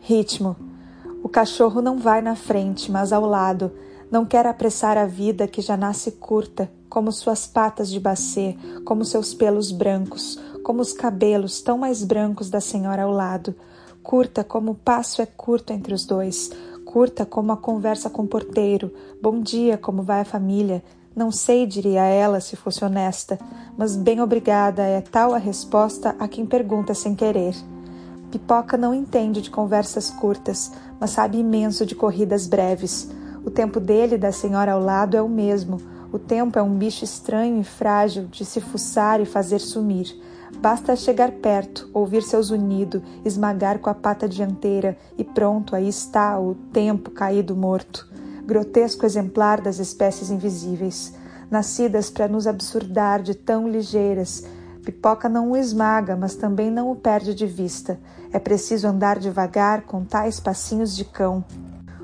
Ritmo. O cachorro não vai na frente, mas ao lado. Não quer apressar a vida que já nasce curta, como suas patas de bacê, como seus pelos brancos, como os cabelos tão mais brancos da senhora ao lado. Curta como o passo é curto entre os dois, curta como a conversa com o porteiro. Bom dia, como vai a família? Não sei, diria ela, se fosse honesta, mas bem obrigada é tal a resposta a quem pergunta sem querer. Pipoca não entende de conversas curtas, mas sabe imenso de corridas breves. O tempo dele e da senhora ao lado é o mesmo. O tempo é um bicho estranho e frágil de se fuçar e fazer sumir. Basta chegar perto, ouvir seu zunido, esmagar com a pata dianteira e pronto, aí está o tempo caído morto. Grotesco exemplar das espécies invisíveis, nascidas para nos absurdar de tão ligeiras, Pipoca não o esmaga, mas também não o perde de vista. É preciso andar devagar com tais passinhos de cão.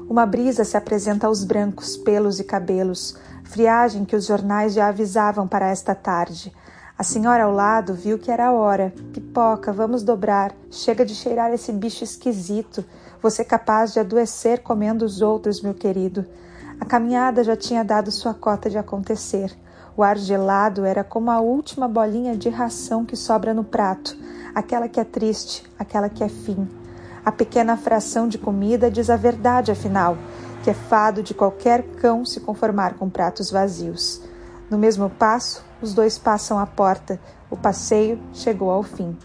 Uma brisa se apresenta aos brancos pelos e cabelos, friagem que os jornais já avisavam para esta tarde. A senhora ao lado viu que era a hora. Pipoca, vamos dobrar. Chega de cheirar esse bicho esquisito. Você é capaz de adoecer comendo os outros, meu querido. A caminhada já tinha dado sua cota de acontecer. O ar gelado era como a última bolinha de ração que sobra no prato, aquela que é triste, aquela que é fim. A pequena fração de comida diz a verdade, afinal, que é fado de qualquer cão se conformar com pratos vazios. No mesmo passo, os dois passam a porta. O passeio chegou ao fim.